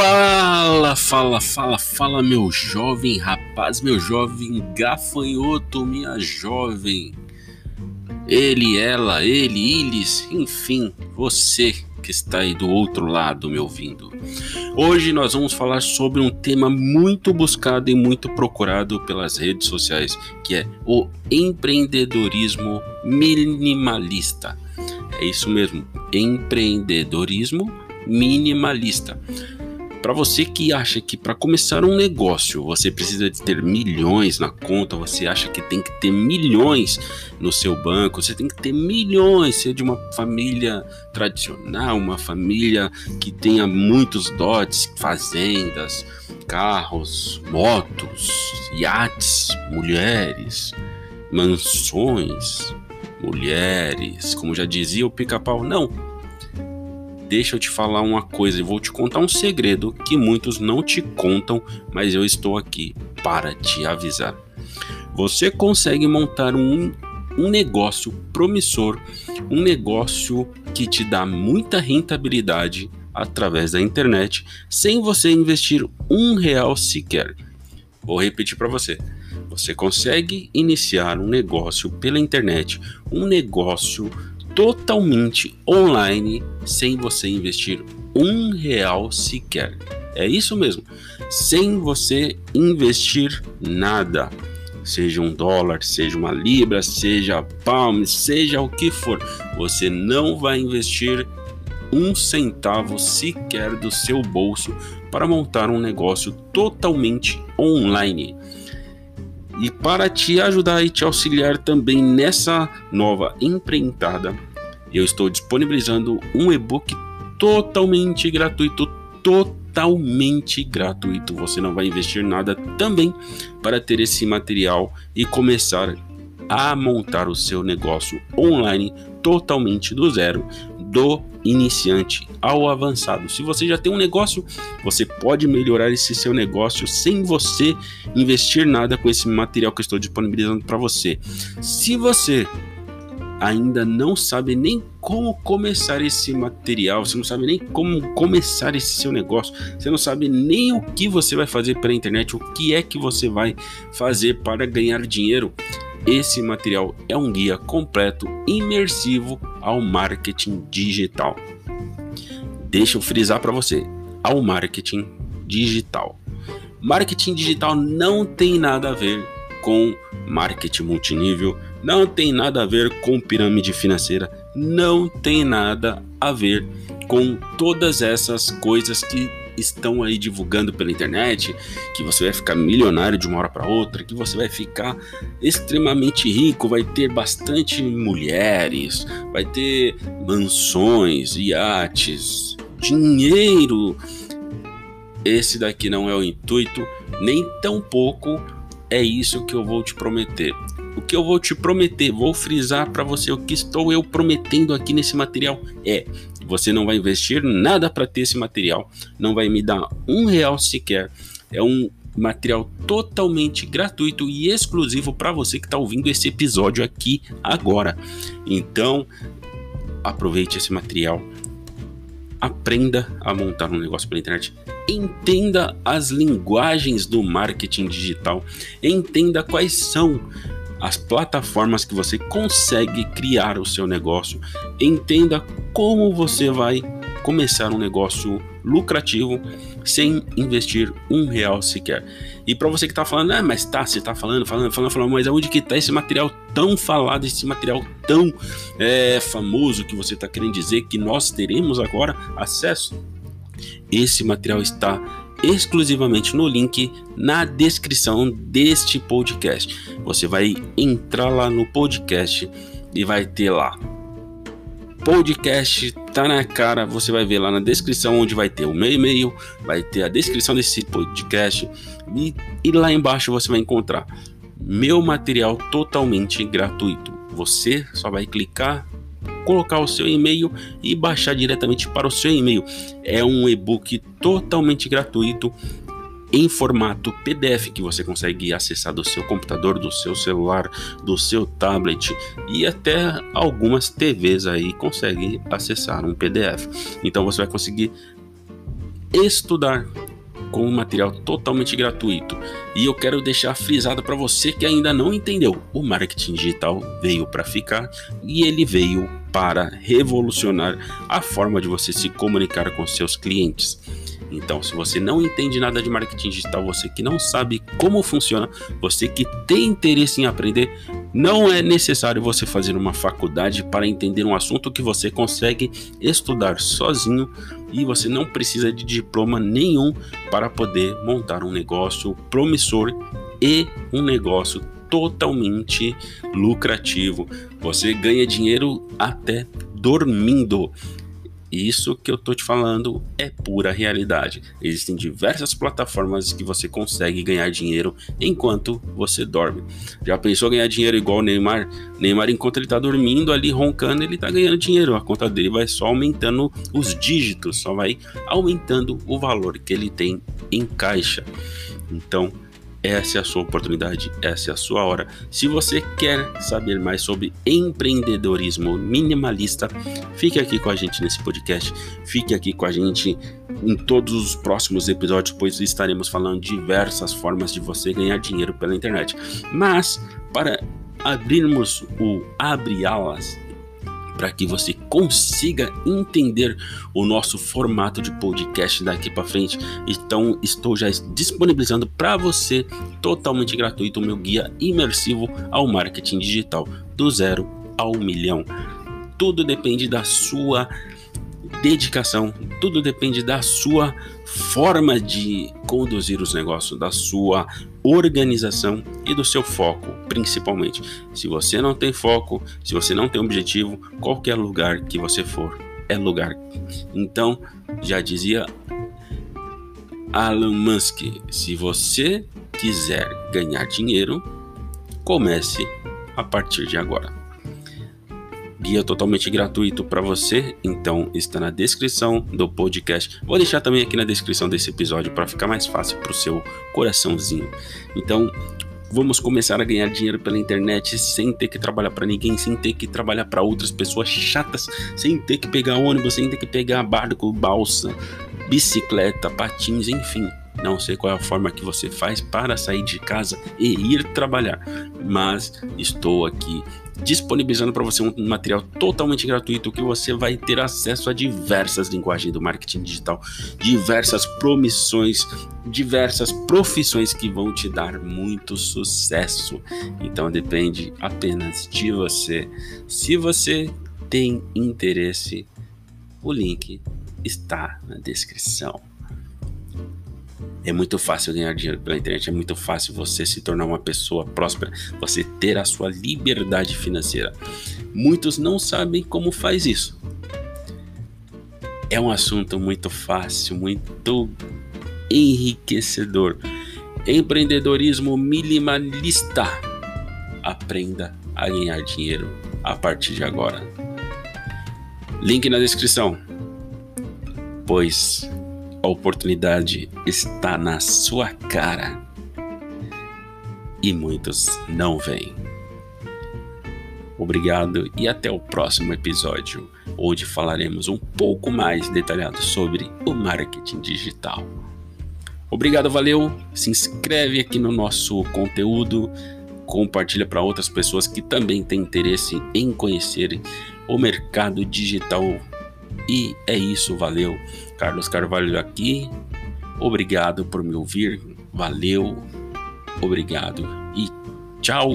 Fala, fala, fala, fala, meu jovem rapaz, meu jovem gafanhoto, minha jovem. Ele, ela, ele, eles, enfim, você que está aí do outro lado me ouvindo. Hoje nós vamos falar sobre um tema muito buscado e muito procurado pelas redes sociais, que é o empreendedorismo minimalista. É isso mesmo, empreendedorismo minimalista. Para você que acha que para começar um negócio você precisa de ter milhões na conta, você acha que tem que ter milhões no seu banco, você tem que ter milhões, ser de uma família tradicional, uma família que tenha muitos dotes, fazendas, carros, motos, iates, mulheres, mansões, mulheres, como já dizia o pica-pau, não deixa eu te falar uma coisa e vou te contar um segredo que muitos não te contam, mas eu estou aqui para te avisar. Você consegue montar um, um negócio promissor, um negócio que te dá muita rentabilidade através da internet, sem você investir um real sequer. Vou repetir para você. Você consegue iniciar um negócio pela internet, um negócio totalmente online sem você investir um real sequer. É isso mesmo, sem você investir nada, seja um dólar, seja uma libra, seja palm, seja o que for, você não vai investir um centavo sequer do seu bolso para montar um negócio totalmente online. E para te ajudar e te auxiliar também nessa nova empreitada, eu estou disponibilizando um e-book totalmente gratuito, totalmente gratuito. Você não vai investir nada também para ter esse material e começar a montar o seu negócio online totalmente do zero, do iniciante ao avançado. Se você já tem um negócio, você pode melhorar esse seu negócio sem você investir nada com esse material que eu estou disponibilizando para você. Se você ainda não sabe nem como começar esse material, você não sabe nem como começar esse seu negócio, você não sabe nem o que você vai fazer pela internet, o que é que você vai fazer para ganhar dinheiro. Esse material é um guia completo, imersivo ao marketing digital. Deixa eu frisar para você, ao marketing digital. Marketing digital não tem nada a ver com marketing multinível, não tem nada a ver com pirâmide financeira, não tem nada a ver com todas essas coisas que estão aí divulgando pela internet, que você vai ficar milionário de uma hora para outra, que você vai ficar extremamente rico, vai ter bastante mulheres, vai ter mansões, iates, dinheiro. Esse daqui não é o intuito, nem tampouco é isso que eu vou te prometer. O que eu vou te prometer, vou frisar para você o que estou eu prometendo aqui nesse material é você não vai investir nada para ter esse material, não vai me dar um real sequer. É um material totalmente gratuito e exclusivo para você que está ouvindo esse episódio aqui agora. Então, aproveite esse material, aprenda a montar um negócio pela internet, entenda as linguagens do marketing digital, entenda quais são as plataformas que você consegue criar o seu negócio, entenda como você vai começar um negócio lucrativo sem investir um real sequer. E para você que está falando, ah, mas tá, você está falando, falando, falando, falando, mas aonde que está esse material tão falado, esse material tão é, famoso que você está querendo dizer que nós teremos agora acesso? Esse material está exclusivamente no link na descrição deste podcast. Você vai entrar lá no podcast e vai ter lá podcast tá na cara, você vai ver lá na descrição onde vai ter o meu e-mail, vai ter a descrição desse podcast e, e lá embaixo você vai encontrar meu material totalmente gratuito. Você só vai clicar colocar o seu e-mail e baixar diretamente para o seu e-mail. É um e-book totalmente gratuito em formato PDF que você consegue acessar do seu computador, do seu celular, do seu tablet e até algumas TVs aí conseguem acessar um PDF. Então você vai conseguir estudar com um material totalmente gratuito. E eu quero deixar frisado para você que ainda não entendeu: o marketing digital veio para ficar e ele veio para revolucionar a forma de você se comunicar com seus clientes. Então, se você não entende nada de marketing digital, você que não sabe como funciona, você que tem interesse em aprender, não é necessário você fazer uma faculdade para entender um assunto que você consegue estudar sozinho e você não precisa de diploma nenhum para poder montar um negócio promissor e um negócio totalmente lucrativo. Você ganha dinheiro até dormindo. Isso que eu tô te falando é pura realidade. Existem diversas plataformas que você consegue ganhar dinheiro enquanto você dorme. Já pensou ganhar dinheiro igual o Neymar? Neymar, enquanto ele tá dormindo ali roncando, ele tá ganhando dinheiro. A conta dele vai só aumentando os dígitos, só vai aumentando o valor que ele tem em caixa. Então, essa é a sua oportunidade, essa é a sua hora. Se você quer saber mais sobre empreendedorismo minimalista, fique aqui com a gente nesse podcast. Fique aqui com a gente em todos os próximos episódios, pois estaremos falando diversas formas de você ganhar dinheiro pela internet. Mas para abrirmos o abre alas para que você consiga entender o nosso formato de podcast daqui para frente. Então, estou já disponibilizando para você totalmente gratuito o meu guia imersivo ao marketing digital do zero ao milhão. Tudo depende da sua dedicação, tudo depende da sua forma de conduzir os negócios, da sua organização e do seu foco, principalmente. Se você não tem foco, se você não tem objetivo, qualquer lugar que você for é lugar. Então, já dizia Alan Musk, se você quiser ganhar dinheiro, comece a partir de agora guia totalmente gratuito para você, então está na descrição do podcast. Vou deixar também aqui na descrição desse episódio para ficar mais fácil para o seu coraçãozinho. Então, vamos começar a ganhar dinheiro pela internet sem ter que trabalhar para ninguém, sem ter que trabalhar para outras pessoas chatas, sem ter que pegar ônibus, sem ter que pegar barco, balsa, bicicleta, patins, enfim. Não sei qual é a forma que você faz para sair de casa e ir trabalhar, mas estou aqui disponibilizando para você um material totalmente gratuito que você vai ter acesso a diversas linguagens do marketing digital, diversas promissões, diversas profissões que vão te dar muito sucesso. Então depende apenas de você. Se você tem interesse, o link está na descrição. É muito fácil ganhar dinheiro pela internet, é muito fácil você se tornar uma pessoa próspera, você ter a sua liberdade financeira. Muitos não sabem como faz isso. É um assunto muito fácil, muito enriquecedor. Empreendedorismo minimalista. Aprenda a ganhar dinheiro a partir de agora. Link na descrição. Pois a oportunidade está na sua cara e muitos não vêm. Obrigado e até o próximo episódio, onde falaremos um pouco mais detalhado sobre o marketing digital. Obrigado, valeu. Se inscreve aqui no nosso conteúdo, compartilha para outras pessoas que também têm interesse em conhecer o mercado digital. E é isso, valeu. Carlos Carvalho aqui. Obrigado por me ouvir. Valeu. Obrigado e tchau.